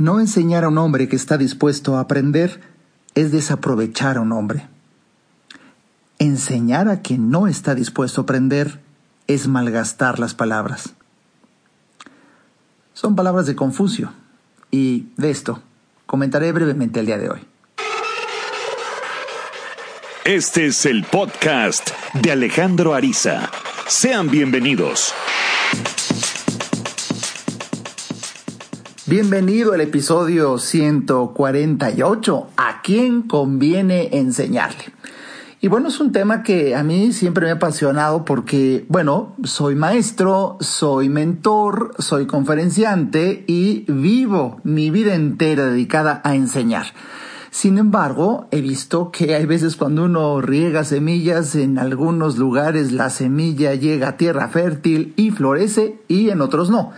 No enseñar a un hombre que está dispuesto a aprender es desaprovechar a un hombre. Enseñar a quien no está dispuesto a aprender es malgastar las palabras. Son palabras de Confucio y de esto comentaré brevemente el día de hoy. Este es el podcast de Alejandro Ariza. Sean bienvenidos. Bienvenido al episodio 148. ¿A quién conviene enseñarle? Y bueno, es un tema que a mí siempre me ha apasionado porque, bueno, soy maestro, soy mentor, soy conferenciante y vivo mi vida entera dedicada a enseñar. Sin embargo, he visto que hay veces cuando uno riega semillas, en algunos lugares la semilla llega a tierra fértil y florece y en otros no.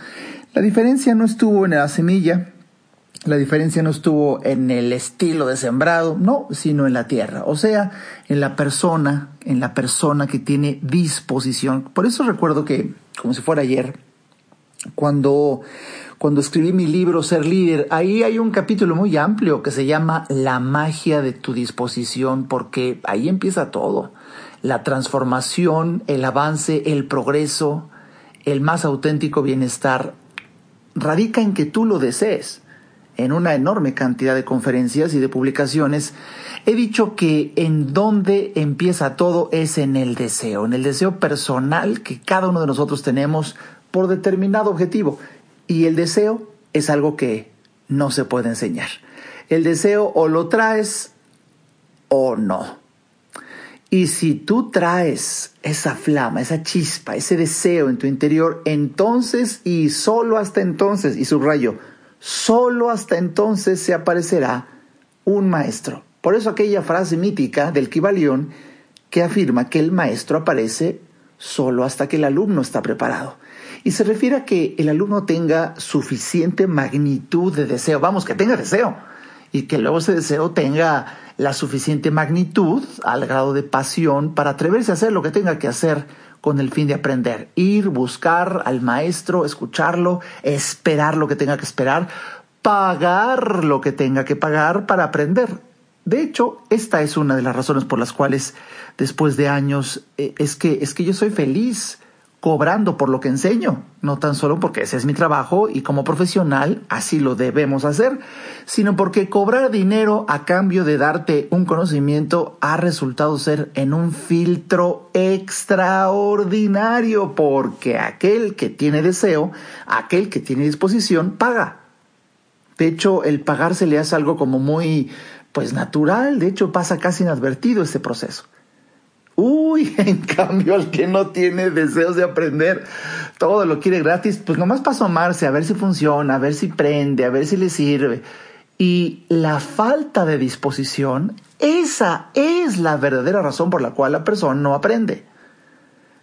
La diferencia no estuvo en la semilla, la diferencia no estuvo en el estilo de sembrado, no, sino en la tierra, o sea, en la persona, en la persona que tiene disposición. Por eso recuerdo que, como si fuera ayer, cuando, cuando escribí mi libro Ser líder, ahí hay un capítulo muy amplio que se llama La magia de tu disposición, porque ahí empieza todo. La transformación, el avance, el progreso, el más auténtico bienestar radica en que tú lo desees. En una enorme cantidad de conferencias y de publicaciones he dicho que en donde empieza todo es en el deseo, en el deseo personal que cada uno de nosotros tenemos por determinado objetivo. Y el deseo es algo que no se puede enseñar. El deseo o lo traes o no. Y si tú traes esa flama, esa chispa, ese deseo en tu interior, entonces y solo hasta entonces, y subrayo, solo hasta entonces se aparecerá un maestro. Por eso aquella frase mítica del Kibalión que afirma que el maestro aparece solo hasta que el alumno está preparado. Y se refiere a que el alumno tenga suficiente magnitud de deseo, vamos, que tenga deseo, y que luego ese deseo tenga la suficiente magnitud al grado de pasión para atreverse a hacer lo que tenga que hacer con el fin de aprender. Ir, buscar al maestro, escucharlo, esperar lo que tenga que esperar, pagar lo que tenga que pagar para aprender. De hecho, esta es una de las razones por las cuales después de años eh, es que es que yo soy feliz cobrando por lo que enseño, no tan solo porque ese es mi trabajo y como profesional así lo debemos hacer, sino porque cobrar dinero a cambio de darte un conocimiento ha resultado ser en un filtro extraordinario, porque aquel que tiene deseo, aquel que tiene disposición, paga. De hecho, el pagar se le hace algo como muy, pues natural, de hecho pasa casi inadvertido este proceso. Uy, en cambio, al que no tiene deseos de aprender, todo lo quiere gratis, pues nomás para asomarse, a ver si funciona, a ver si prende, a ver si le sirve. Y la falta de disposición, esa es la verdadera razón por la cual la persona no aprende.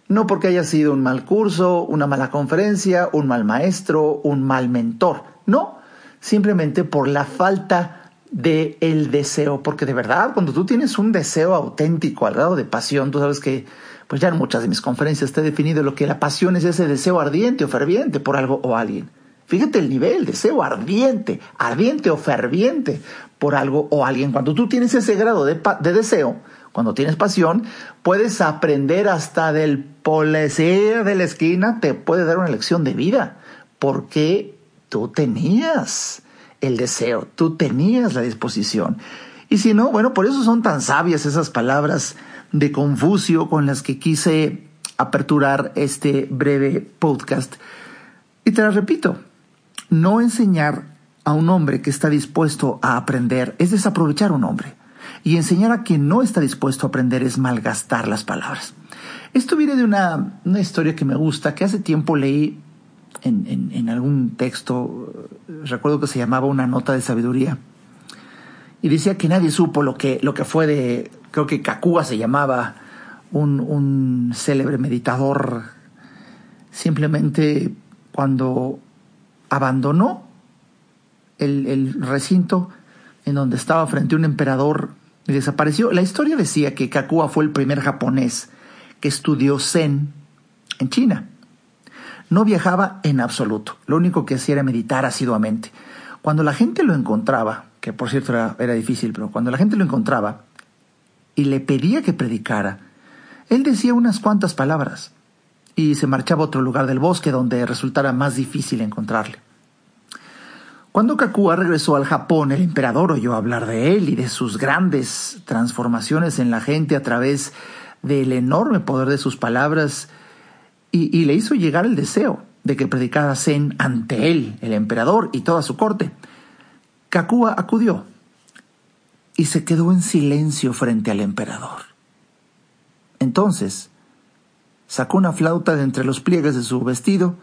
No porque haya sido un mal curso, una mala conferencia, un mal maestro, un mal mentor. No, simplemente por la falta de el deseo, porque de verdad, cuando tú tienes un deseo auténtico al grado de pasión, tú sabes que, pues ya en muchas de mis conferencias te he definido lo que la pasión es ese deseo ardiente o ferviente por algo o alguien. Fíjate el nivel, deseo ardiente, ardiente o ferviente por algo o alguien. Cuando tú tienes ese grado de, de deseo, cuando tienes pasión, puedes aprender hasta del policía de la esquina, te puede dar una lección de vida, porque tú tenías el deseo, tú tenías la disposición. Y si no, bueno, por eso son tan sabias esas palabras de Confucio con las que quise aperturar este breve podcast. Y te las repito, no enseñar a un hombre que está dispuesto a aprender es desaprovechar a un hombre. Y enseñar a quien no está dispuesto a aprender es malgastar las palabras. Esto viene de una, una historia que me gusta, que hace tiempo leí en, algún texto, recuerdo que se llamaba Una nota de sabiduría, y decía que nadie supo lo que, lo que fue de, creo que Kakua se llamaba, un, un célebre meditador, simplemente cuando abandonó el, el, recinto en donde estaba frente a un emperador y desapareció. La historia decía que Kakua fue el primer japonés que estudió Zen en China. No viajaba en absoluto. Lo único que hacía era meditar asiduamente. Cuando la gente lo encontraba, que por cierto era, era difícil, pero cuando la gente lo encontraba y le pedía que predicara, él decía unas cuantas palabras y se marchaba a otro lugar del bosque donde resultara más difícil encontrarle. Cuando Kakua regresó al Japón, el emperador oyó hablar de él y de sus grandes transformaciones en la gente a través del enorme poder de sus palabras y, le hizo llegar el deseo de que predicara Zen ante él, el emperador y toda su corte. Kakua acudió y se quedó en silencio frente al emperador. Entonces, sacó una flauta de entre los pliegues de su vestido,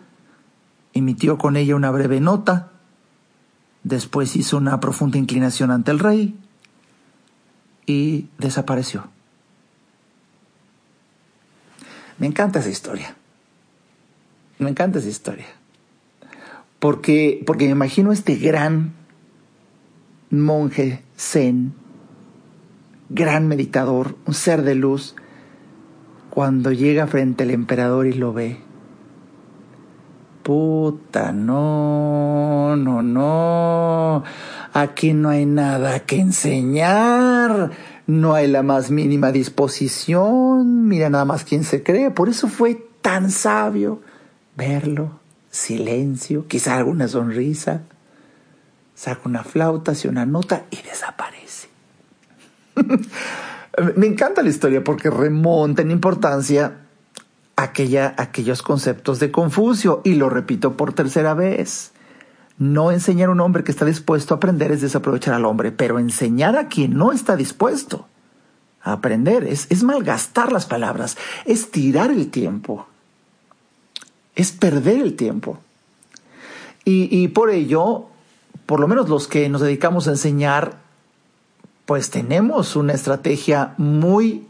emitió con ella una breve nota, después hizo una profunda inclinación ante el rey y desapareció. Me encanta esa historia. Me encanta esa historia. Porque, porque me imagino este gran monje zen, gran meditador, un ser de luz, cuando llega frente al emperador y lo ve. Puta, no, no, no. Aquí no hay nada que enseñar. No hay la más mínima disposición. Mira nada más quién se cree. Por eso fue tan sabio verlo. Silencio, quizá alguna sonrisa. Saca una flauta, hace una nota y desaparece. Me encanta la historia porque remonta en importancia aquella, aquellos conceptos de Confucio y lo repito por tercera vez. No enseñar a un hombre que está dispuesto a aprender es desaprovechar al hombre, pero enseñar a quien no está dispuesto a aprender es, es malgastar las palabras, es tirar el tiempo, es perder el tiempo. Y, y por ello, por lo menos los que nos dedicamos a enseñar, pues tenemos una estrategia muy,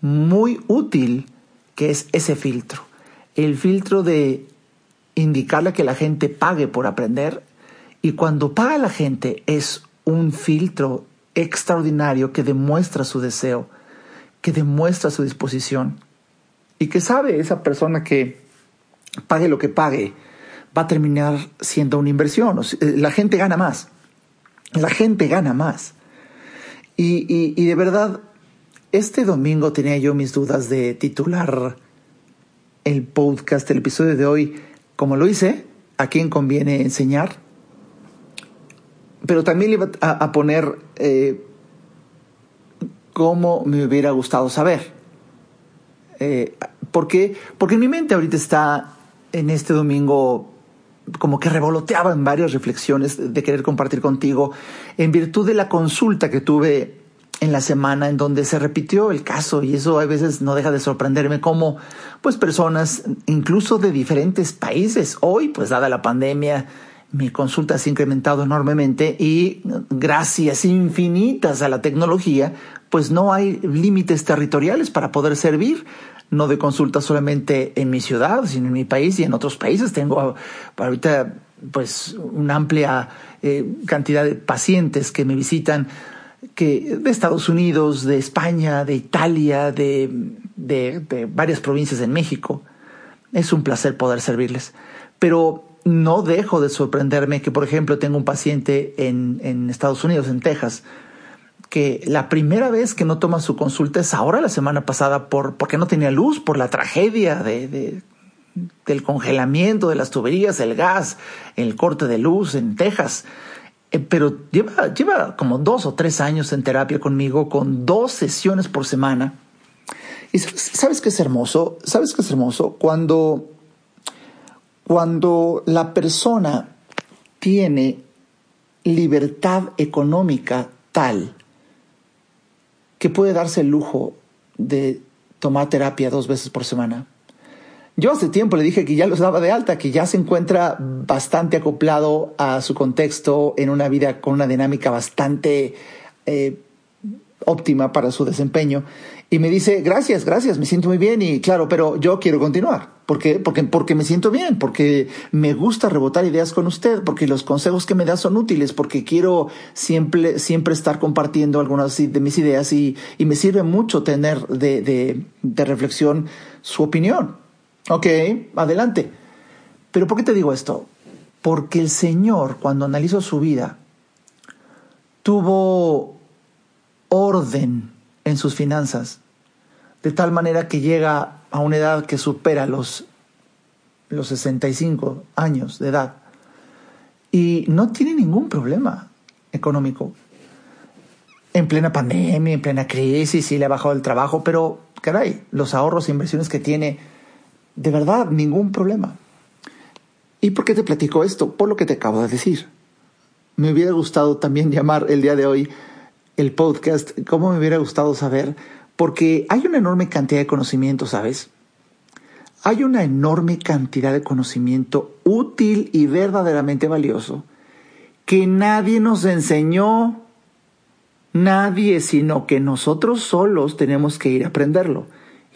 muy útil que es ese filtro. El filtro de indicarle que la gente pague por aprender y cuando paga la gente es un filtro extraordinario que demuestra su deseo, que demuestra su disposición y que sabe esa persona que pague lo que pague va a terminar siendo una inversión. La gente gana más. La gente gana más. Y, de verdad, este domingo tenía yo mis dudas de titular el podcast, el episodio de hoy, como lo hice, a quién conviene enseñar. Pero también le iba a, poner eh, cómo me hubiera gustado saber. Eh, porque, porque en mi mente ahorita está en este domingo como que revoloteaba en varias reflexiones de querer compartir contigo en virtud de la consulta que tuve en la semana en donde se repitió el caso y eso a veces no deja de sorprenderme como pues personas incluso de diferentes países. Hoy pues dada la pandemia mi consulta se ha incrementado enormemente y gracias infinitas a la tecnología pues no hay límites territoriales para poder servir no de consulta solamente en mi ciudad, sino en mi país y en otros países. Tengo ahorita pues una amplia eh, cantidad de pacientes que me visitan que de Estados Unidos, de España, de Italia, de, de, varias provincias en México. Es un placer poder servirles. Pero no dejo de sorprenderme que, por ejemplo, tengo un paciente en, en Estados Unidos, en Texas, que la primera vez que no toma su consulta es ahora, la semana pasada, por, porque no tenía luz, por la tragedia de, de, del congelamiento de las tuberías, el gas, el corte de luz en Texas. Eh, pero lleva, lleva como dos o tres años en terapia conmigo, con dos sesiones por semana. Y sabes qué es hermoso, sabes qué es hermoso cuando, cuando la persona tiene libertad económica tal que puede darse el lujo de tomar terapia dos veces por semana. Yo hace tiempo le dije que ya los daba de alta, que ya se encuentra bastante acoplado a su contexto en una vida con una dinámica bastante eh, óptima para su desempeño. Y me dice, gracias, gracias, me siento muy bien y claro, pero yo quiero continuar. ¿Por qué? Porque, porque me siento bien, porque me gusta rebotar ideas con usted, porque los consejos que me da son útiles, porque quiero siempre, siempre estar compartiendo algunas de mis ideas y, y me sirve mucho tener de, de, de reflexión su opinión. Ok, adelante. Pero ¿por qué te digo esto? Porque el Señor, cuando analizó su vida, tuvo orden en sus finanzas, de tal manera que llega a una edad que supera los, los 65 años de edad y no tiene ningún problema económico. En plena pandemia, en plena crisis, sí le ha bajado el trabajo, pero caray, los ahorros e inversiones que tiene, de verdad, ningún problema. ¿Y por qué te platico esto? Por lo que te acabo de decir. Me hubiera gustado también llamar el día de hoy el podcast, ¿cómo me hubiera gustado saber? Porque hay una enorme cantidad de conocimiento, ¿sabes? Hay una enorme cantidad de conocimiento útil y verdaderamente valioso que nadie nos enseñó, nadie, sino que nosotros solos tenemos que ir a aprenderlo.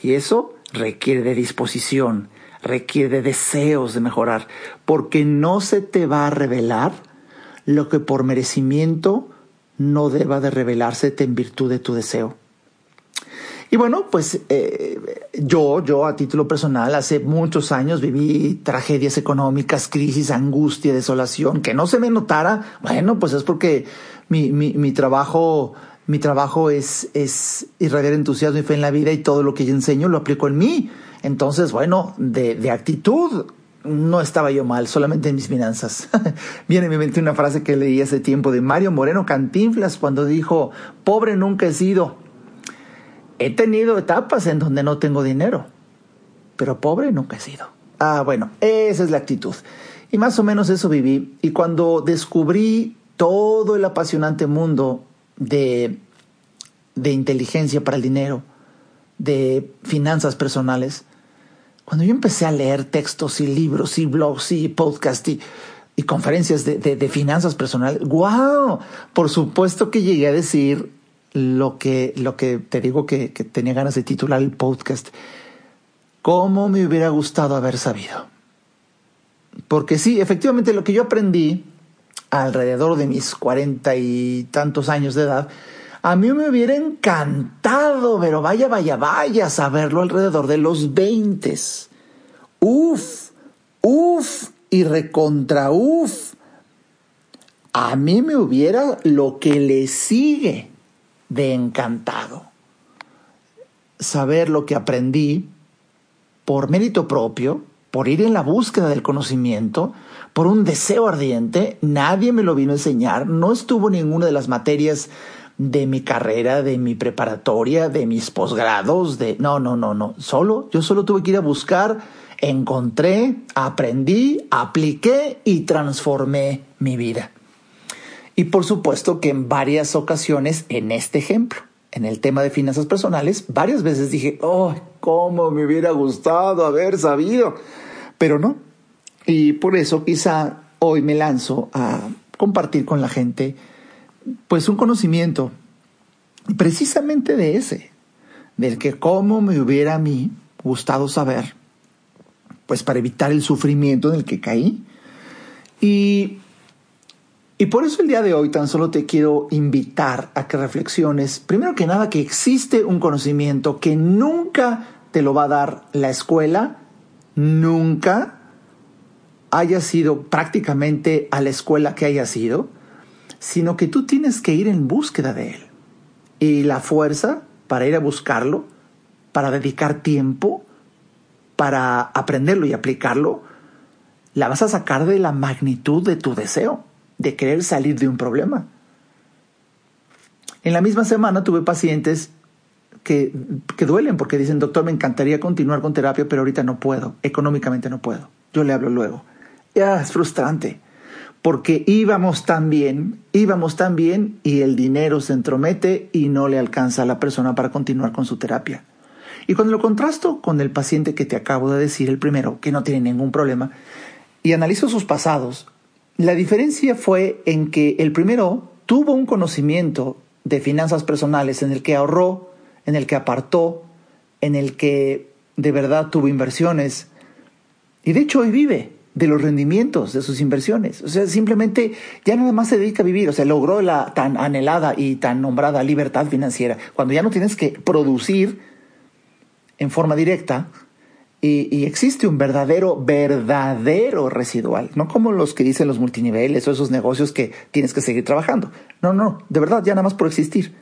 Y eso requiere de disposición, requiere de deseos de mejorar, porque no se te va a revelar lo que por merecimiento no deba de revelarse en virtud de tu deseo. Y bueno, pues eh, yo, yo a título personal, hace muchos años viví tragedias económicas, crisis, angustia, desolación, que no se me notara. Bueno, pues es porque mi, mi, mi trabajo, mi trabajo es, es irradiar entusiasmo y fe en la vida y todo lo que yo enseño lo aplico en mí. Entonces, bueno, de, de actitud, no estaba yo mal, solamente en mis finanzas. Viene a mi mente una frase que leí hace tiempo de Mario Moreno Cantinflas cuando dijo, pobre nunca he sido. He tenido etapas en donde no tengo dinero, pero pobre nunca he sido. Ah, bueno, esa es la actitud. Y más o menos eso viví. Y cuando descubrí todo el apasionante mundo de, de inteligencia para el dinero, de finanzas personales, cuando yo empecé a leer textos y libros y blogs y podcasts y, conferencias de, finanzas personales, ¡wow! Por supuesto que llegué a decir lo que, lo que te digo que, que tenía ganas de titular el podcast. ¿Cómo me hubiera gustado haber sabido? Porque sí, efectivamente lo que yo aprendí alrededor de mis cuarenta y tantos años de edad a mí me hubiera encantado, pero vaya, vaya, vaya, saberlo alrededor de los 20. Uf, uf y recontra uf. A mí me hubiera lo que le sigue de encantado. Saber lo que aprendí por mérito propio, por ir en la búsqueda del conocimiento, por un deseo ardiente, nadie me lo vino a enseñar, no estuvo ninguna de las materias de mi carrera, de mi preparatoria, de mis posgrados, de... No, no, no, no. Solo, yo solo tuve que ir a buscar, encontré, aprendí, apliqué y transformé mi vida. Y por supuesto que en varias ocasiones, en este ejemplo, en el tema de finanzas personales, varias veces dije, oh, cómo me hubiera gustado haber sabido, pero no. Y por eso quizá hoy me lanzo a compartir con la gente pues un conocimiento precisamente de ese, del que cómo me hubiera a mí gustado saber, pues para evitar el sufrimiento en el que caí. Y, y por eso el día de hoy tan solo te quiero invitar a que reflexiones, primero que nada, que existe un conocimiento que nunca te lo va a dar la escuela, nunca haya sido prácticamente a la escuela que haya sido, sino que tú tienes que ir en búsqueda de Él. Y la fuerza para ir a buscarlo, para dedicar tiempo, para aprenderlo y aplicarlo, la vas a sacar de la magnitud de tu deseo, de querer salir de un problema. En la misma semana tuve pacientes que, que, duelen porque dicen, doctor, me encantaría continuar con terapia, pero ahorita no puedo, económicamente no puedo. Yo le hablo luego. Es frustrante porque íbamos tan bien, íbamos tan bien y el dinero se entromete y no le alcanza a la persona para continuar con su terapia. Y cuando lo contrasto con el paciente que te acabo de decir, el primero, que no tiene ningún problema, y analizo sus pasados, la diferencia fue en que el primero tuvo un conocimiento de finanzas personales en el que ahorró, en el que apartó, en el que de verdad tuvo inversiones, y de hecho hoy vive de los rendimientos de sus inversiones. O sea, simplemente ya nada más se dedica a vivir. O sea, logró la tan anhelada y tan nombrada libertad financiera. Cuando ya no tienes que producir en forma directa Y, existe un verdadero, verdadero residual, no como los que dicen los multiniveles o esos negocios que tienes que seguir trabajando. No, no, de verdad, ya nada más por existir.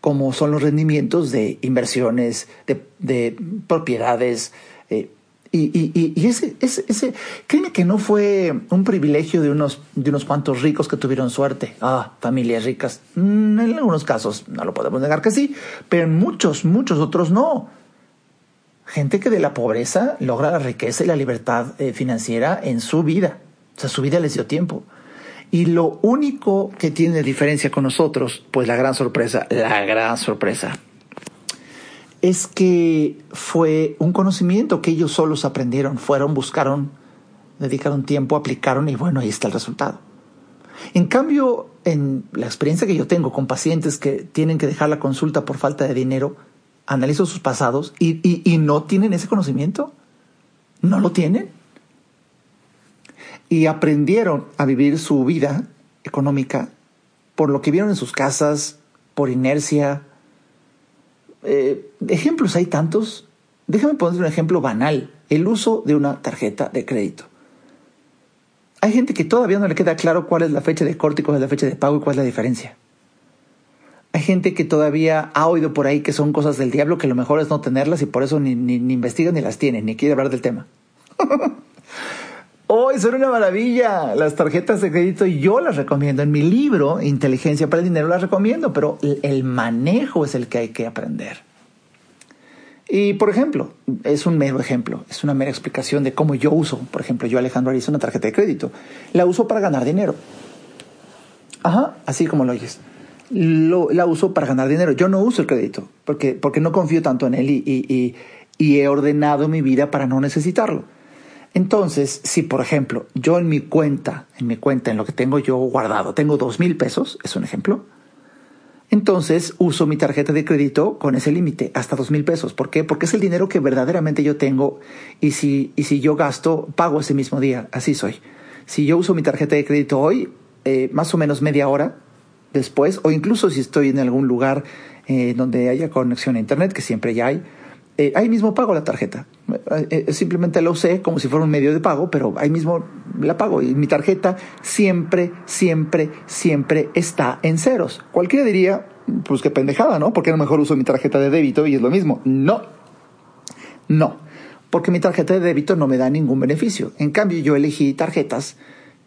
Como son los rendimientos de inversiones, de, propiedades. Eh, y, ese, ese, ese, créeme que no fue un privilegio de unos, de unos cuantos ricos que tuvieron suerte. Ah, familias ricas. Mm, en algunos casos no lo podemos negar que sí, pero en muchos, muchos otros no gente que de la pobreza logra la riqueza y la libertad eh, financiera en su vida. O sea, su vida les dio tiempo. Y lo único que tiene diferencia con nosotros, pues la gran sorpresa, la gran sorpresa, es que fue un conocimiento que ellos solos aprendieron, fueron, buscaron, dedicaron tiempo, aplicaron y bueno, ahí está el resultado. En cambio, en la experiencia que yo tengo con pacientes que tienen que dejar la consulta por falta de dinero, analizo sus pasados y, no tienen ese conocimiento. No lo tienen. Y aprendieron a vivir su vida económica por lo que vieron en sus casas, por inercia. Eh, ejemplos hay tantos. Déjame poner un ejemplo banal, el uso de una tarjeta de crédito. Hay gente que todavía no le queda claro cuál es la fecha de corte y cuál es la fecha de pago y cuál es la diferencia. Hay gente que todavía ha oído por ahí que son cosas del diablo, que lo mejor es no tenerlas y por eso ni, ni, ni investigan ni las tienen, ni quiere hablar del tema. ¡Oh, son una maravilla! Las tarjetas de crédito yo las recomiendo. En mi libro, Inteligencia para el Dinero, las recomiendo, pero el manejo es el que hay que aprender. Y, por ejemplo, es un mero ejemplo, es una mera explicación de cómo yo uso, por ejemplo, yo Alejandro Ariza, una tarjeta de crédito. La uso para ganar dinero. Ajá, así como lo oyes la uso para ganar dinero. Yo no uso el crédito porque, porque no confío tanto en él y he ordenado mi vida para no necesitarlo. Entonces, si por ejemplo yo en mi cuenta, en mi cuenta, en lo que tengo yo guardado, tengo dos mil pesos, es un ejemplo, entonces uso mi tarjeta de crédito con ese límite, hasta dos mil pesos. ¿Por qué? Porque es el dinero que verdaderamente yo tengo y si, y si yo gasto, pago ese mismo día. Así soy. Si yo uso mi tarjeta de crédito hoy, eh, más o menos media hora, después, o incluso si estoy en algún lugar eh, donde haya conexión a Internet, que siempre ya hay, eh, ahí mismo pago la tarjeta. Eh, simplemente la usé como si fuera un medio de pago, pero ahí mismo la pago. Y mi tarjeta siempre, siempre, siempre está en ceros. Cualquiera diría, pues qué pendejada, ¿no? Porque a lo mejor uso mi tarjeta de débito y es lo mismo. No, no, porque mi tarjeta de débito no me da ningún beneficio. En cambio, yo elegí tarjetas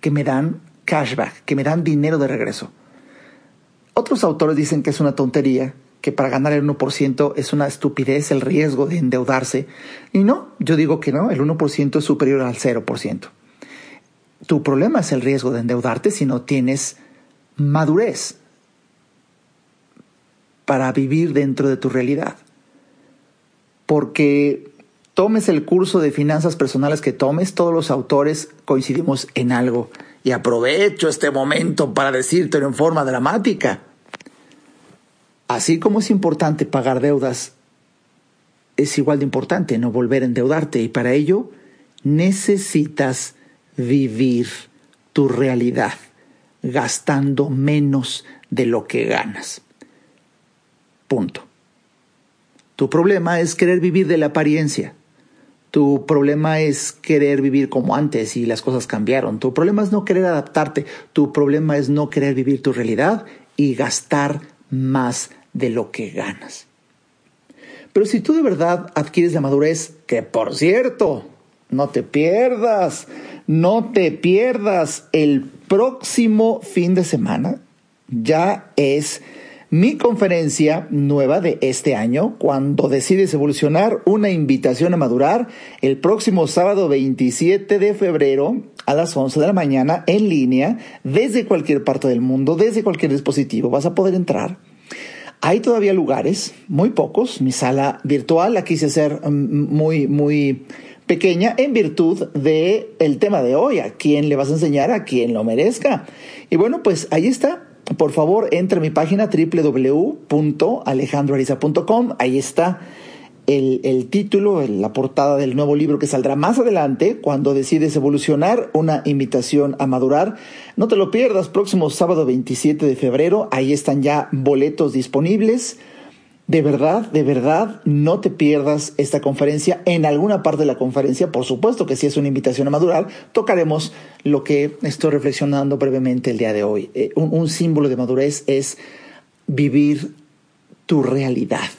que me dan cashback, que me dan dinero de regreso. Otros autores dicen que es una tontería, que para ganar el 1% es una estupidez el riesgo de endeudarse. Y no, yo digo que no, el 1% es superior al 0%. Tu problema es el riesgo de endeudarte si no tienes madurez para vivir dentro de tu realidad. Porque tomes el curso de finanzas personales que tomes, todos los autores coincidimos en algo y aprovecho este momento para decírtelo en forma dramática. Así como es importante pagar deudas, es igual de importante no volver a endeudarte y para ello necesitas vivir tu realidad gastando menos de lo que ganas. Punto. Tu problema es querer vivir de la apariencia. Tu problema es querer vivir como antes y las cosas cambiaron. Tu problema es no querer adaptarte. Tu problema es no querer vivir tu realidad y gastar más de lo que ganas. Pero si tú de verdad adquieres la madurez, que por cierto, no te pierdas, no te pierdas el próximo fin de semana, ya es mi conferencia nueva de este año, cuando decides evolucionar, una invitación a madurar el próximo sábado 27 de febrero a las 11 de la mañana en línea, desde cualquier parte del mundo, desde cualquier dispositivo, vas a poder entrar. Hay todavía lugares, muy pocos, mi sala virtual la quise hacer mm, muy, muy pequeña en virtud de tema de hoy, a quién le vas a enseñar, a quien lo merezca. Y bueno, pues ahí está, por favor, entre a mi página www.alejandroariza.com. Ahí está el, título, la portada del nuevo libro que saldrá más adelante cuando decides evolucionar, una invitación a madurar. No te lo pierdas, próximo sábado 27 de febrero. Ahí están ya boletos disponibles. de verdad, de verdad, no te pierdas esta conferencia. En alguna parte de la conferencia, por supuesto que si es una invitación a madurar, tocaremos lo que estoy reflexionando brevemente el día de hoy. Eh, un símbolo de madurez es vivir tu realidad.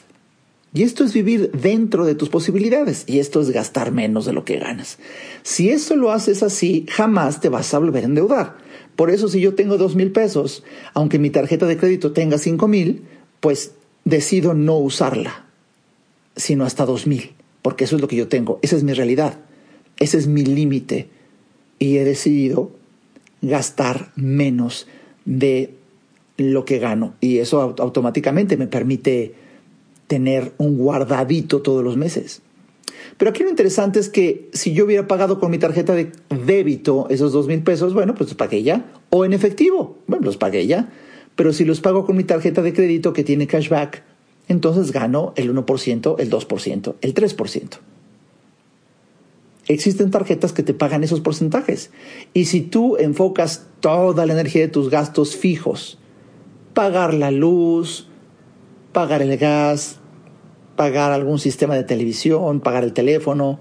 Y esto es vivir dentro de tus posibilidades y esto es gastar menos de lo que ganas. Si eso lo haces así, jamás te vas a volver a endeudar. Por eso si yo tengo dos mil pesos, aunque mi tarjeta de crédito tenga cinco mil, pues decido no usarla, sino hasta 2000, porque eso es lo que yo tengo, esa es mi realidad, ese es mi límite y he decidido gastar menos de lo que gano y eso automáticamente me permite tener un guardadito todos los meses. Pero aquí lo interesante es que si yo hubiera pagado con mi tarjeta de débito esos dos mil pesos, bueno, pues los pagué ya. O en efectivo, bueno, los pagué ya. Pero si los pago con mi tarjeta de crédito que tiene cashback, entonces gano el 1%, el 2%, el 3%. Existen tarjetas que te pagan esos porcentajes. Y si tú enfocas toda la energía de tus gastos fijos, pagar la luz, pagar el gas, pagar algún sistema de televisión, pagar el teléfono,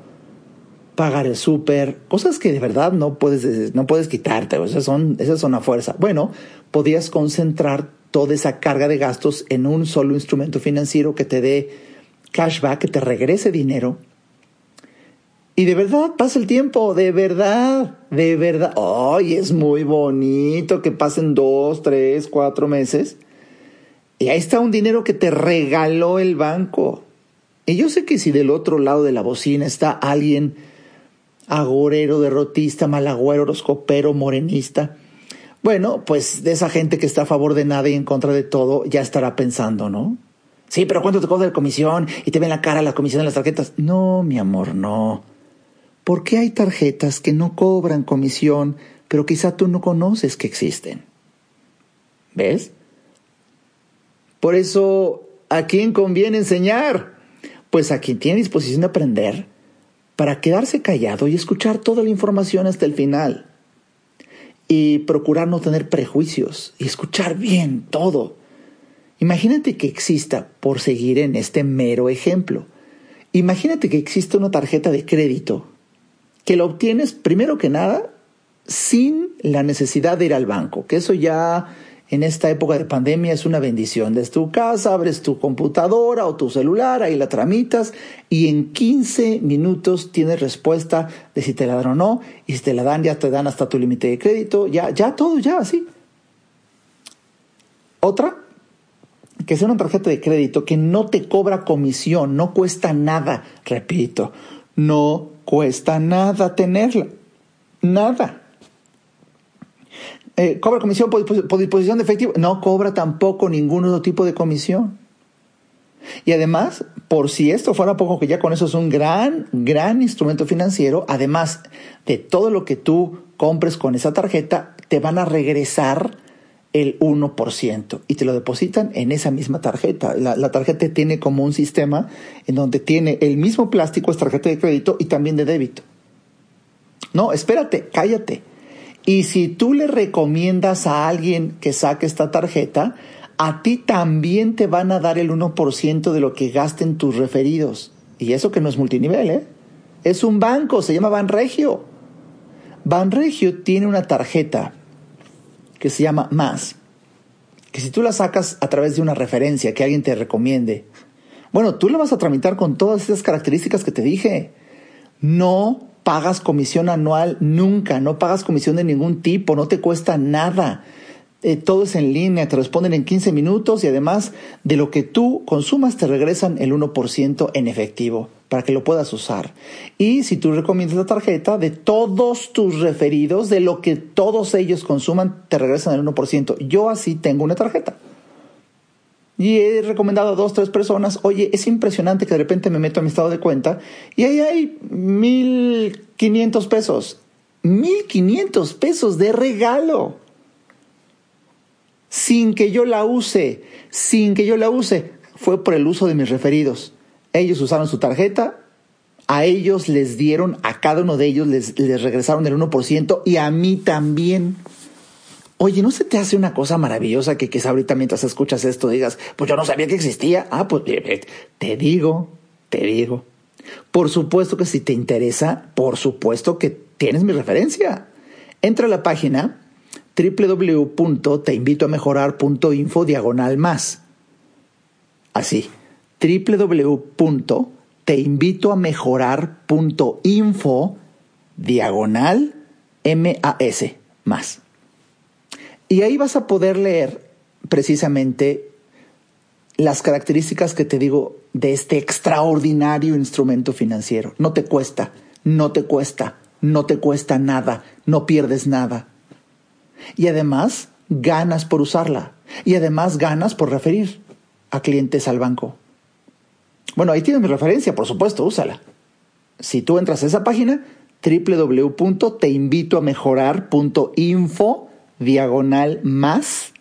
pagar el súper, cosas que de verdad no puedes, no puedes quitarte, esas son, esas son a fuerza. Bueno, podías concentrar toda esa carga de gastos en un solo instrumento financiero que te dé cashback, que te regrese dinero. Y de verdad pasa el tiempo, de verdad, de verdad. Ay, es muy bonito que pasen dos, tres, cuatro meses. Y ahí está un dinero que te regaló el banco. Y yo sé que si del otro lado de la bocina está alguien agorero, derrotista, malagüero, horoscopero, morenista. Bueno, pues de esa gente que está a favor de nada y en contra de todo, ya estará pensando, ¿no? Sí, pero ¿cuánto te cobra de comisión? Y te ven la cara la comisión de las tarjetas. No, mi amor, no. ¿Por qué hay tarjetas que no cobran comisión, pero quizá tú no conoces que existen? ¿Ves? Por eso, ¿a quién conviene enseñar? Pues a quien tiene disposición de aprender para quedarse callado y escuchar toda la información hasta el final. Y procurar no tener prejuicios y escuchar bien todo. Imagínate que exista, por seguir en este mero ejemplo, imagínate que existe una tarjeta de crédito que la obtienes primero que nada sin la necesidad de ir al banco, que eso ya en esta época de pandemia es una bendición. Desde tu casa abres tu computadora o tu celular, ahí la tramitas y en 15 minutos tienes respuesta de si te la dan o no y si te la dan ya te dan hasta tu límite de crédito, ya, ya todo, ya así. Otra, que sea una tarjeta de crédito que no te cobra comisión, no cuesta nada, repito, no cuesta nada tenerla, nada. Eh, ¿Cobra comisión por, disposición de efectivo? No cobra tampoco ningún otro tipo de comisión. Y además, por si esto fuera poco, que ya con eso es un gran, gran instrumento financiero, además de todo lo que tú compres con esa tarjeta, te van a regresar el 1% y te lo depositan en esa misma tarjeta. La, la, tarjeta tiene como un sistema en donde tiene el mismo plástico, es tarjeta de crédito y también de débito. No, espérate, cállate. Y si tú le recomiendas a alguien que saque esta tarjeta, a ti también te van a dar el 1% de lo que gasten tus referidos. Y eso que no es multinivel, ¿eh? Es un banco, se llama Banregio. Banregio tiene una tarjeta que se llama Más, que si tú la sacas a través de una referencia que alguien te recomiende, bueno, tú la vas a tramitar con todas esas características que te dije. No pagas comisión anual nunca, no pagas comisión de ningún tipo, no te cuesta nada. Eh, todo es en línea, te responden en 15 minutos y además de lo que tú consumas te regresan el 1% en efectivo para que lo puedas usar. Y si tú recomiendas la tarjeta, de todos tus referidos, de lo que todos ellos consuman, te regresan el 1%. Yo así tengo una tarjeta. Y he recomendado a dos, tres personas, oye, es impresionante que de repente me meto a mi estado de cuenta y ahí hay mil quinientos pesos. Mil quinientos pesos de regalo. Sin que yo la use, sin que yo la use. Fue por el uso de mis referidos. Ellos usaron su tarjeta, a ellos les dieron, a cada uno de ellos les, les regresaron el 1% y a mí también. Oye, ¿no se te hace una cosa maravillosa que quizá ahorita mientras escuchas esto digas, pues yo no sabía que existía? Ah, pues eh, eh, te digo, te digo. Por supuesto que si te interesa, por supuesto que tienes mi referencia. Entra a la página www.teinvitoamejorar.info diagonal más. Así, www.teinvitoamejorar.info diagonal MAS más. Y ahí vas a poder leer precisamente las características que te digo de este extraordinario instrumento financiero. No te cuesta, no te cuesta, no te cuesta nada, no pierdes nada. Y además ganas por usarla. Y además ganas por referir a clientes al banco. Bueno, ahí tienes mi referencia, por supuesto, úsala. Si tú entras a esa página, www.teinvitoamejorar.info diagonal más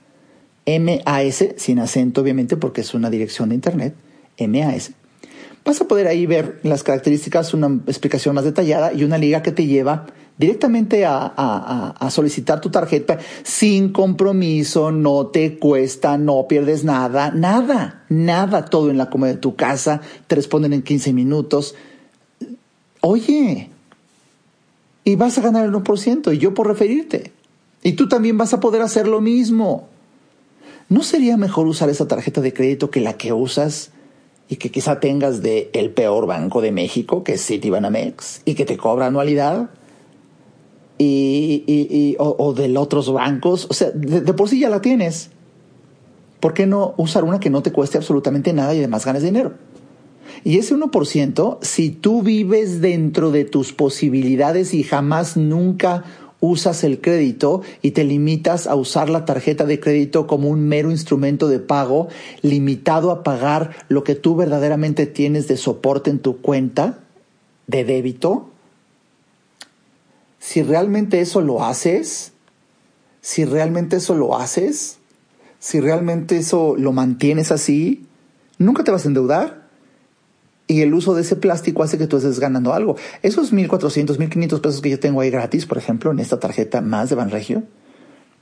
MAS, sin acento obviamente porque es una dirección de internet, MAS. Vas a poder ahí ver las características, una explicación más detallada y una liga que te lleva directamente a, a, solicitar tu tarjeta sin compromiso, no te cuesta, no pierdes nada, nada, nada, todo en la comodidad de tu casa, te responden en 15 minutos. Oye, y vas a ganar el 1% y yo por referirte. Y tú también vas a poder hacer lo mismo. ¿No sería mejor usar esa tarjeta de crédito que la que usas y que quizá tengas de el peor banco de México, que es Citibanamex, y que te cobra anualidad? Y, y, o, de otros bancos. O sea, de, de por sí ya la tienes. ¿Por qué no usar una que no te cueste absolutamente nada y además ganes dinero? Y ese 1%, si tú vives dentro de tus posibilidades y jamás nunca usas el crédito y te limitas a usar la tarjeta de crédito como un mero instrumento de pago, limitado a pagar lo que tú verdaderamente tienes de soporte en tu cuenta de débito, si realmente eso lo haces, si realmente eso lo haces, si realmente eso lo mantienes así, nunca te vas a endeudar y el uso de ese plástico hace que tú estés ganando algo. Esos 1.400, 1.500 pesos que yo tengo ahí gratis, por ejemplo, en esta tarjeta más de Banregio,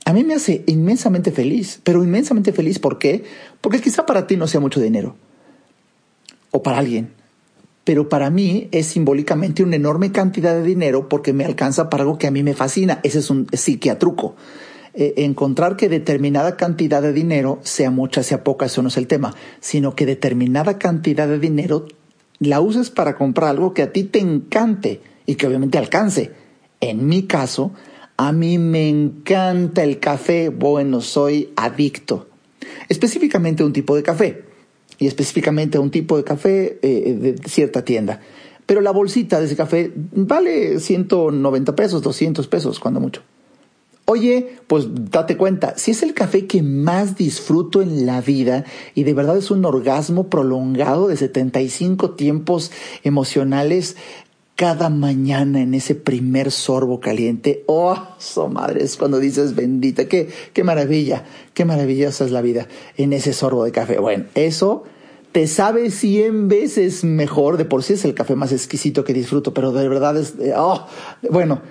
a mí me hace inmensamente feliz, pero inmensamente feliz, ¿por qué? Porque quizá para ti no sea mucho dinero, o para alguien, pero para mí es simbólicamente una enorme cantidad de dinero porque me alcanza para algo que a mí me fascina. Ese es un psiquiatruco. Eh, encontrar que determinada cantidad de dinero, sea mucha, sea poca, eso no es el tema, sino que determinada cantidad de dinero la uses para comprar algo que a ti te encante y que obviamente alcance. En mi caso, a mí me encanta el café, bueno, soy adicto. Específicamente a un tipo de café y específicamente a un tipo de café eh, de cierta tienda. Pero la bolsita de ese café vale 190 pesos, 200 pesos, cuando mucho. Oye, pues date cuenta, si es el café que más disfruto en la vida y de verdad es un orgasmo prolongado de 75 tiempos emocionales cada mañana en ese primer sorbo caliente. Oh, so madre, es cuando dices bendita, qué, qué maravilla, qué maravillosa es la vida en ese sorbo de café. Bueno, eso te sabe cien veces mejor, de por sí es el café más exquisito que disfruto, pero de verdad es, oh, bueno,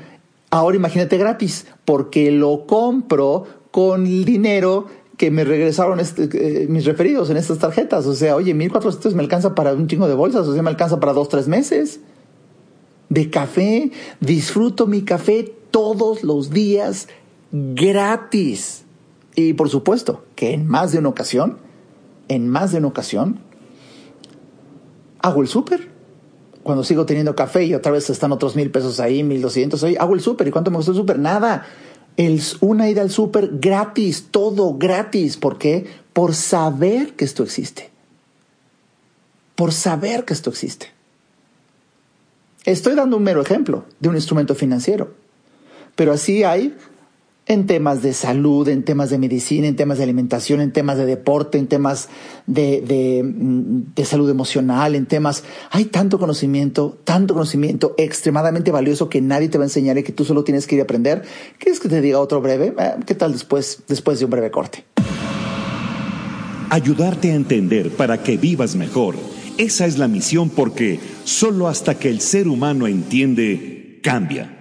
Ahora imagínate gratis, porque lo compro con dinero que me regresaron este, eh, mis referidos en estas tarjetas. O sea, oye, 1400 me alcanza para un chingo de bolsas, o sea, me alcanza para dos, tres meses. De café, disfruto mi café todos los días gratis. Y por supuesto que en más de una ocasión, en más de una ocasión, hago el súper cuando sigo teniendo café y otra vez están otros mil pesos ahí, mil doscientos, ahí, hago el súper. ¿Y cuánto me gusta el súper? Nada. El, una ida al súper gratis, todo gratis. ¿Por qué? Por saber que esto existe. Por saber que esto existe. Estoy dando un mero ejemplo de un instrumento financiero. Pero así hay en temas de salud, en temas de medicina, en temas de alimentación, en temas de deporte, en temas de, mm, de, salud emocional, en temas... Hay tanto conocimiento, tanto conocimiento extremadamente valioso que nadie te va a enseñar y que tú solo tienes que ir a aprender. ¿Quieres que te diga otro breve? Eh, ¿Qué tal después, después de un breve corte? Ayudarte a entender para que vivas mejor. Esa es la misión porque solo hasta que el ser humano entiende, cambia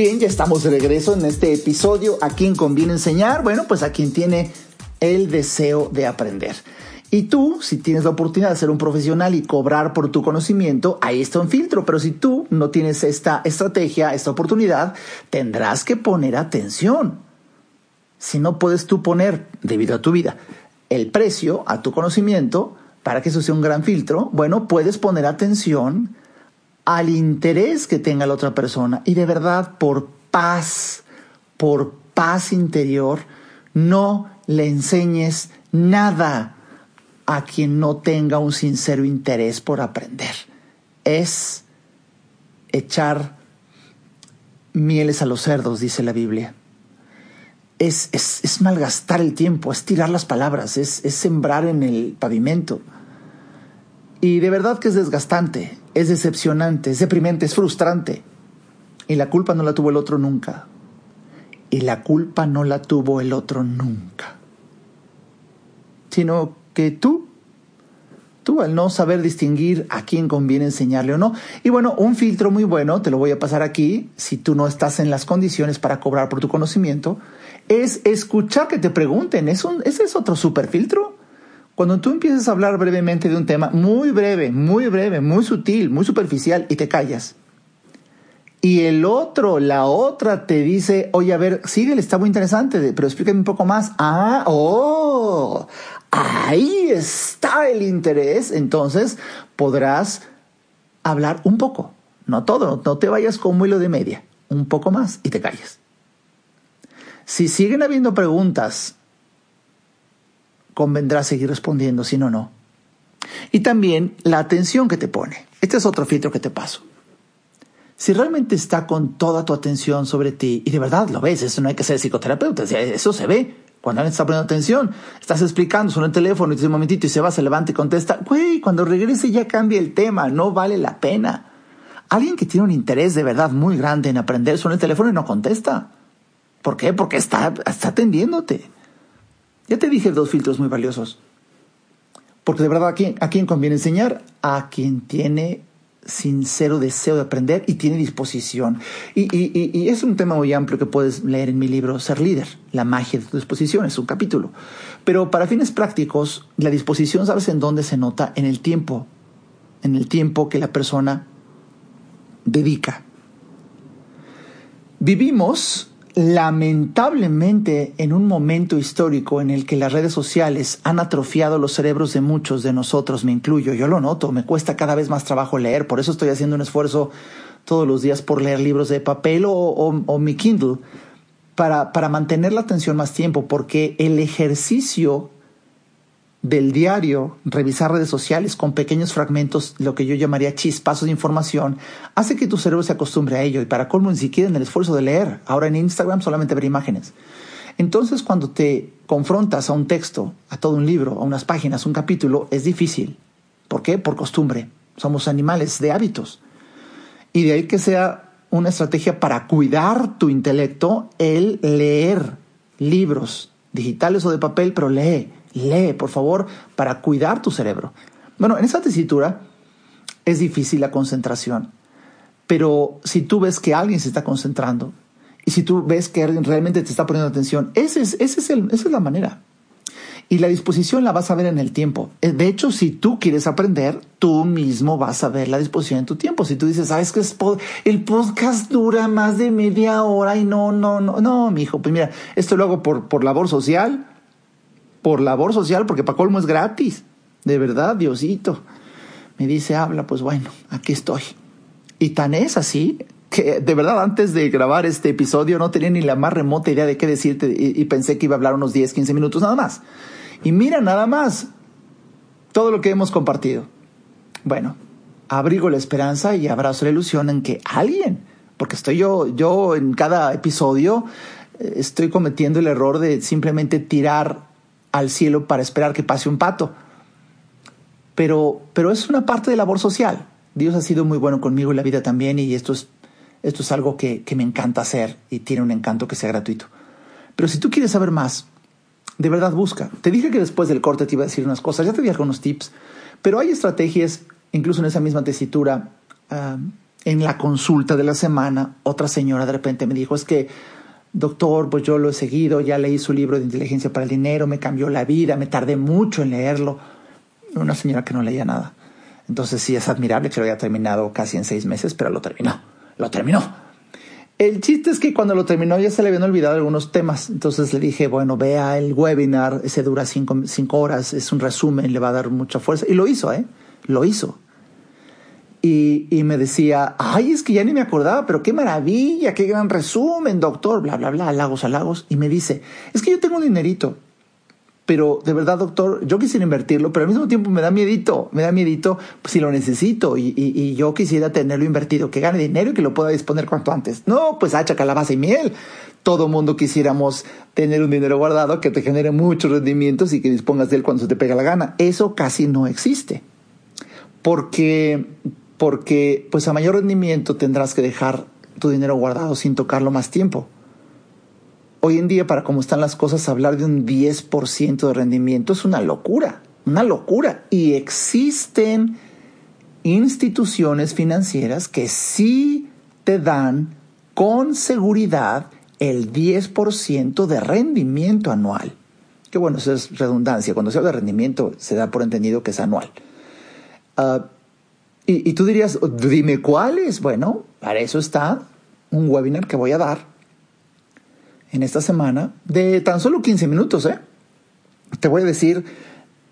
Bien, ya estamos de regreso en este episodio. ¿A quién conviene enseñar? Bueno, pues a quien tiene el deseo de aprender. Y tú, si tienes la oportunidad de ser un profesional y cobrar por tu conocimiento, ahí está un filtro. Pero si tú no tienes esta estrategia, esta oportunidad, tendrás que poner atención. Si no puedes tú poner, debido a tu vida, el precio a tu conocimiento, para que eso sea un gran filtro, bueno, puedes poner atención al interés que tenga la otra persona y de verdad por paz, por paz interior, no le enseñes nada a quien no tenga un sincero interés por aprender. Es echar mieles a los cerdos, dice la Biblia. Es, es, malgastar el tiempo, es tirar las palabras, es, es sembrar en el pavimento. Y de verdad que es desgastante es decepcionante, es deprimente, es frustrante. Y la culpa no la tuvo el otro nunca. Y la culpa no la tuvo el otro nunca. Sino que tú, tú al no saber distinguir a quién conviene enseñarle o no. Y bueno, un filtro muy bueno, te lo voy a pasar aquí, si tú no estás en las condiciones para cobrar por tu conocimiento, es escuchar que te pregunten. ¿Es un, ¿Ese es otro super filtro? Cuando tú empiezas a hablar brevemente de un tema, muy breve, muy breve, muy sutil, muy superficial, y te callas, y el otro, la otra te dice, oye, a ver, sigue, está muy interesante, pero explícame un poco más. Ah, oh, ahí está el interés. Entonces podrás hablar un poco, no todo, no te vayas como hilo de media, un poco más y te calles. Si siguen habiendo preguntas convendrá seguir respondiendo, si no, no. Y también la atención que te pone. Este es otro filtro que te paso. Si realmente está con toda tu atención sobre ti, y de verdad lo ves, eso no hay que ser psicoterapeuta, eso se ve. Cuando alguien está poniendo atención, estás explicando, suena el teléfono y un momentito y se va, se levanta y contesta, güey, cuando regrese ya cambia el tema, no vale la pena. Alguien que tiene un interés de verdad muy grande en aprender suena el teléfono y no contesta. ¿Por qué? Porque está atendiéndote. Ya te dije dos filtros muy valiosos. Porque de verdad, ¿a quién, ¿a quién conviene enseñar? A quien tiene sincero deseo de aprender y tiene disposición. Y, y, y, es un tema muy amplio que puedes leer en mi libro Ser líder, la magia de tu disposición, es un capítulo. Pero para fines prácticos, la disposición, ¿sabes en dónde se nota? En el tiempo, en el tiempo que la persona dedica. Vivimos lamentablemente en un momento histórico en el que las redes sociales han atrofiado los cerebros de muchos de nosotros, me incluyo, yo lo noto, me cuesta cada vez más trabajo leer, por eso estoy haciendo un esfuerzo todos los días por leer libros de papel o, mi Kindle para, para mantener la atención más tiempo, porque el ejercicio del diario, revisar redes sociales con pequeños fragmentos, lo que yo llamaría chispazos de información, hace que tu cerebro se acostumbre a ello y para colmo ni siquiera en el esfuerzo de leer. Ahora en Instagram solamente ver imágenes. Entonces cuando te confrontas a un texto, a todo un libro, a unas páginas, un capítulo, es difícil. ¿Por qué? Por costumbre. Somos animales de hábitos. Y de ahí que sea una estrategia para cuidar tu intelecto el leer libros digitales o de papel, pero lee Lee, por favor, para cuidar tu cerebro. Bueno, en esa tesitura es difícil la concentración, pero si tú ves que alguien se está concentrando y si tú ves que alguien realmente te está poniendo atención, ese es, ese es esa es la manera. Y la disposición la vas a ver en el tiempo. Eh, de hecho, si tú quieres aprender, tú mismo vas a ver la disposición en tu tiempo. Si tú dices, sabes que el podcast dura más de media hora y no, no, no, no, mi hijo, pues mira, esto lo hago por, por labor social, por labor social, porque para colmo es gratis. De verdad, Diosito. Me dice, habla, pues bueno, aquí estoy. Y tan es así que de verdad antes de grabar este episodio no tenía ni la más remota idea de qué decirte y, y pensé que iba a hablar unos 10, 15 minutos nada más. Y mira nada más todo lo que hemos compartido. Bueno, abrigo la esperanza y abrazo la ilusión en que alguien, porque estoy yo, yo en cada episodio eh, estoy cometiendo el error de simplemente tirar al cielo para esperar que pase un pato. Pero, pero es una parte de labor social. Dios ha sido muy bueno conmigo en la vida también y esto es, esto es algo que, que me encanta hacer y tiene un encanto que sea gratuito. Pero si tú quieres saber más, de verdad busca. Te dije que después del corte te iba a decir unas cosas, ya te dije unos tips, pero hay estrategias, incluso en esa misma tesitura, uh, en la consulta de la semana, otra señora de repente me dijo, es que, doctor, pues yo lo he seguido, ya leí su libro de inteligencia para el dinero, me cambió la vida, me tardé mucho en leerlo. Una señora que no leía nada. Entonces sí es admirable que lo haya terminado casi en seis meses, pero lo terminó, lo terminó. El chiste es que cuando lo terminó ya se le habían olvidado algunos temas. Entonces le dije, bueno, vea el webinar, ese dura cinco, cinco horas, es un resumen, le va a dar mucha fuerza. Y lo hizo, ¿eh? Lo hizo. Y, y, me decía, ay, es que ya ni me acordaba, pero qué maravilla, qué gran resumen, doctor, bla, bla, bla, halagos, halagos. Y me dice, es que yo tengo un dinerito pero de verdad, doctor, yo quisiera invertirlo, pero al mismo tiempo me da miedito, me da miedito pues, si lo necesito y, y, y, yo quisiera tenerlo invertido, que gane dinero y que lo pueda disponer cuanto antes. No, pues hacha calabaza y miel. Todo mundo quisiéramos tener un dinero guardado que te genere muchos rendimientos y que dispongas de él cuando se te pega la gana. Eso casi no existe. Porque, porque pues a mayor rendimiento tendrás que dejar tu dinero guardado sin tocarlo más tiempo. Hoy en día, para cómo están las cosas, hablar de un 10% de rendimiento es una locura, una locura. Y existen instituciones financieras que sí te dan con seguridad el 10% de rendimiento anual. Que bueno, eso es redundancia. Cuando se habla de rendimiento, se da por entendido que es anual. Uh, y, tú dirías, dime cuáles. Bueno, para eso está un webinar que voy a dar en esta semana de tan solo 15 minutos. ¿eh? Te voy a decir,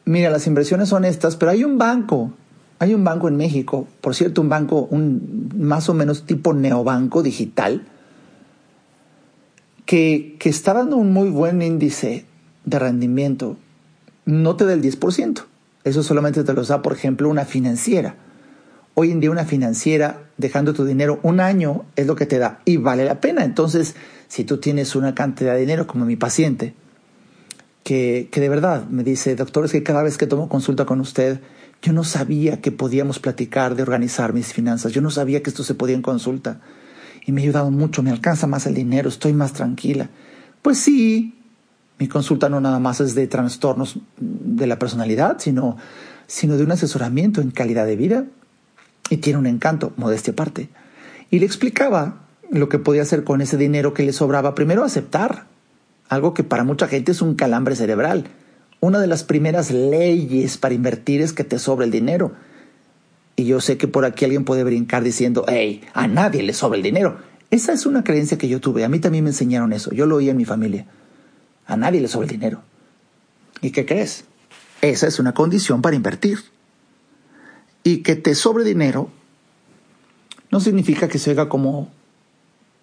mira, las inversiones son estas, pero hay un banco, hay un banco en México, por cierto, un banco un, más o menos tipo neobanco digital, que, que está dando un muy buen índice de rendimiento. No te da el 10%. Eso solamente te lo da, por ejemplo, una financiera. Hoy en día una financiera, dejando tu dinero un año, es lo que te da y vale la pena. Entonces, si tú tienes una cantidad de dinero como mi paciente, que, que de verdad me dice, doctor, es que cada vez que tomo consulta con usted, yo no sabía que podíamos platicar de organizar mis finanzas, yo no sabía que esto se podía en consulta. Y me ha ayudado mucho, me alcanza más el dinero, estoy más tranquila. Pues sí, mi consulta no nada más es de trastornos de la personalidad, sino, sino de un asesoramiento en calidad de vida. Y tiene un encanto, modestia aparte. Y le explicaba lo que podía hacer con ese dinero que le sobraba, primero aceptar, algo que para mucha gente es un calambre cerebral. Una de las primeras leyes para invertir es que te sobra el dinero. Y yo sé que por aquí alguien puede brincar diciendo, hey, a nadie le sobra el dinero. Esa es una creencia que yo tuve. A mí también me enseñaron eso. Yo lo oí en mi familia. A nadie le sobra el dinero. ¿Y qué crees? Esa es una condición para invertir. Y que te sobre dinero no significa que se oiga como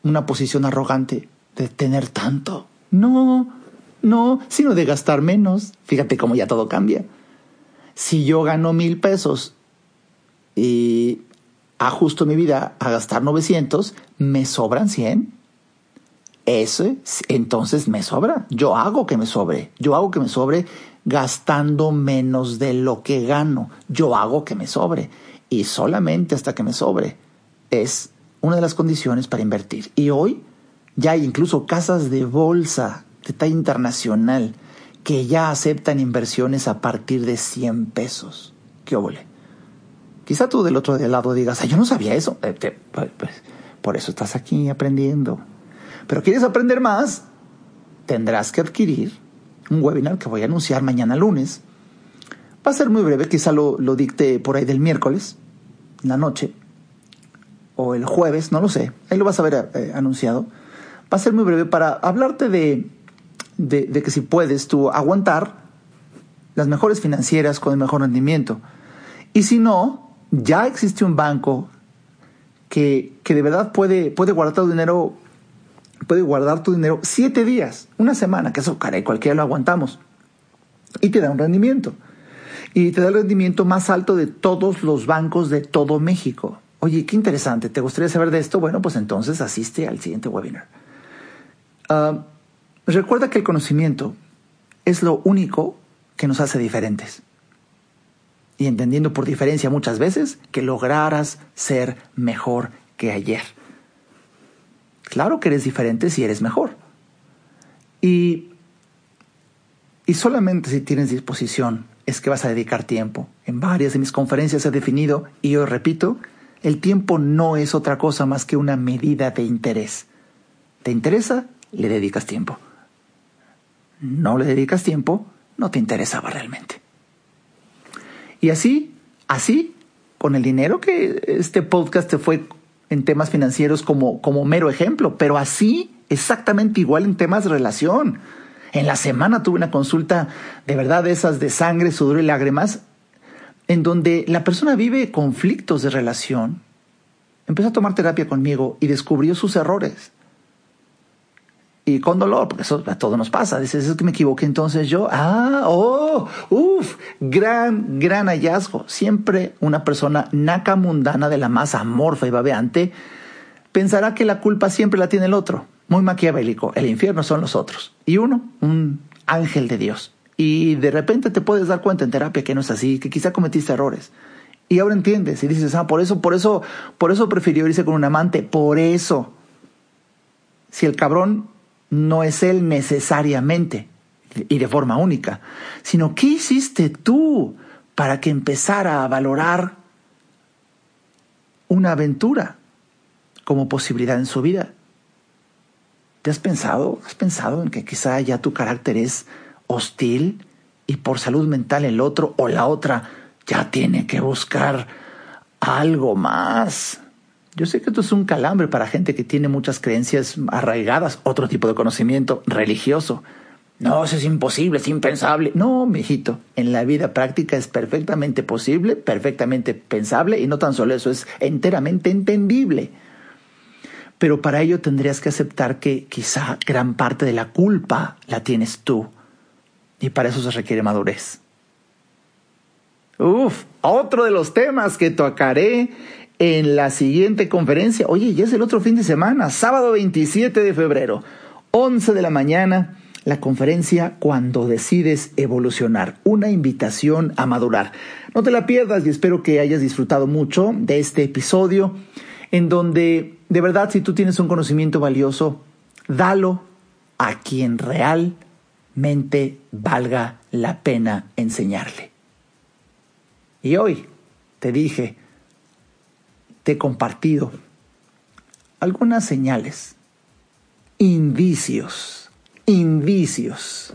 una posición arrogante de tener tanto. No, no, sino de gastar menos. Fíjate cómo ya todo cambia. Si yo gano mil pesos y ajusto mi vida a gastar 900, me sobran 100. Ese, entonces me sobra. Yo hago que me sobre. Yo hago que me sobre gastando menos de lo que gano. Yo hago que me sobre. Y solamente hasta que me sobre es una de las condiciones para invertir. Y hoy ya hay incluso casas de bolsa de talla internacional que ya aceptan inversiones a partir de 100 pesos. ¿Qué óvole? Quizá tú del otro lado digas, yo no sabía eso. Eh, pues, pues, por eso estás aquí aprendiendo. Pero quieres aprender más, tendrás que adquirir un webinar que voy a anunciar mañana lunes. Va a ser muy breve, quizá lo, lo dicte por ahí del miércoles, la noche, o el jueves, no lo sé, ahí lo vas a ver eh, anunciado. Va a ser muy breve para hablarte de, de, de que si puedes tú aguantar las mejores financieras con el mejor rendimiento. Y si no, ya existe un banco que, que de verdad puede, puede guardar tu dinero, puede guardar tu dinero siete días, una semana, que eso, caray, cualquiera lo aguantamos. Y te da un rendimiento. Y te da el rendimiento más alto de todos los bancos de todo México. Oye, qué interesante. ¿Te gustaría saber de esto? Bueno, pues entonces asiste al siguiente webinar. Uh, recuerda que el conocimiento es lo único que nos hace diferentes. Y entendiendo por diferencia muchas veces que lograras ser mejor que ayer. Claro que eres diferente si eres mejor. Y, y solamente si tienes disposición es que vas a dedicar tiempo. En varias de mis conferencias he definido, y yo repito, el tiempo no es otra cosa más que una medida de interés. ¿Te interesa? Le dedicas tiempo. No le dedicas tiempo, no te interesaba realmente. Y así, así, con el dinero que este podcast te fue en temas financieros como, como mero ejemplo, pero así, exactamente igual en temas de relación. En la semana tuve una consulta de verdad de esas de sangre, sudor y lágrimas, en donde la persona vive conflictos de relación. Empezó a tomar terapia conmigo y descubrió sus errores y con dolor, porque eso a todos nos pasa. Dices, es que me equivoqué entonces yo. Ah, oh, uff, gran, gran hallazgo. Siempre una persona naca mundana de la más amorfa y babeante pensará que la culpa siempre la tiene el otro. Muy maquiavélico. El infierno son los otros. Y uno, un ángel de Dios. Y de repente te puedes dar cuenta en terapia que no es así, que quizá cometiste errores. Y ahora entiendes y dices, ah, por eso, por eso, por eso prefirió irse con un amante. Por eso. Si el cabrón no es Él necesariamente y de forma única, sino qué hiciste tú para que empezara a valorar una aventura como posibilidad en su vida. ¿Te has pensado? ¿Has pensado en que quizá ya tu carácter es hostil y por salud mental el otro o la otra ya tiene que buscar algo más? Yo sé que esto es un calambre para gente que tiene muchas creencias arraigadas, otro tipo de conocimiento religioso. No, eso es imposible, es impensable. No, mijito, en la vida práctica es perfectamente posible, perfectamente pensable y no tan solo eso, es enteramente entendible. Pero para ello tendrías que aceptar que quizá gran parte de la culpa la tienes tú. Y para eso se requiere madurez. Uf, otro de los temas que tocaré en la siguiente conferencia. Oye, ya es el otro fin de semana, sábado 27 de febrero, 11 de la mañana, la conferencia Cuando decides evolucionar, una invitación a madurar. No te la pierdas y espero que hayas disfrutado mucho de este episodio en donde de verdad si tú tienes un conocimiento valioso, dalo a quien realmente valga la pena enseñarle. Y hoy te dije, te he compartido algunas señales, indicios, indicios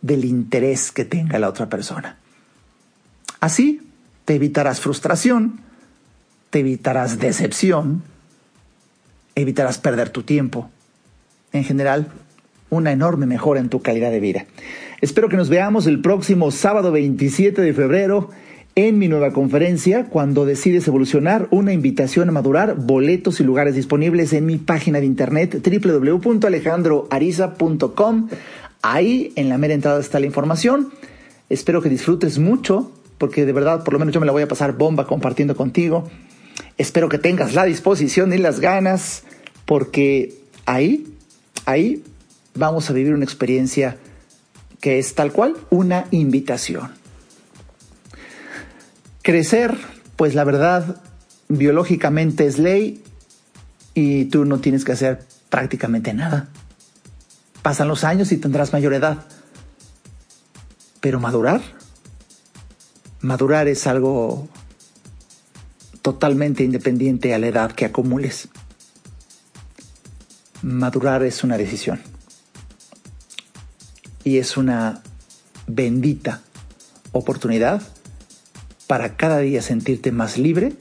del interés que tenga la otra persona. Así te evitarás frustración, te evitarás decepción, evitarás perder tu tiempo. En general, una enorme mejora en tu calidad de vida. Espero que nos veamos el próximo sábado 27 de febrero en mi nueva conferencia, cuando decides evolucionar, una invitación a madurar, boletos y lugares disponibles en mi página de internet www.alejandroariza.com. Ahí en la mera entrada está la información. Espero que disfrutes mucho, porque de verdad, por lo menos yo me la voy a pasar bomba compartiendo contigo. Espero que tengas la disposición y las ganas, porque ahí, ahí vamos a vivir una experiencia que es tal cual una invitación. Crecer, pues la verdad, biológicamente es ley y tú no tienes que hacer prácticamente nada. Pasan los años y tendrás mayor edad. Pero madurar, madurar es algo totalmente independiente a la edad que acumules. Madurar es una decisión. y es una bendita oportunidad para cada día sentirte más libre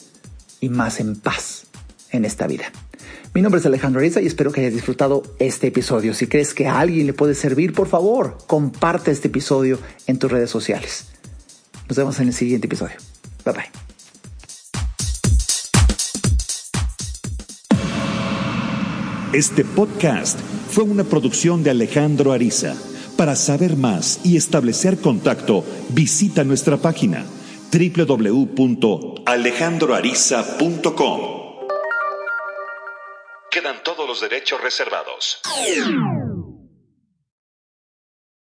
y más en paz en esta vida. Mi nombre es Alejandro Ariza y espero que hayas disfrutado este episodio. Si crees que a alguien le puede servir, por favor, comparte este episodio en tus redes sociales. Nos vemos en el siguiente episodio. Bye bye. Este podcast fue una producción de Alejandro Ariza. Para saber más y establecer contacto, visita nuestra página www.alejandroariza.com. Quedan todos los derechos reservados.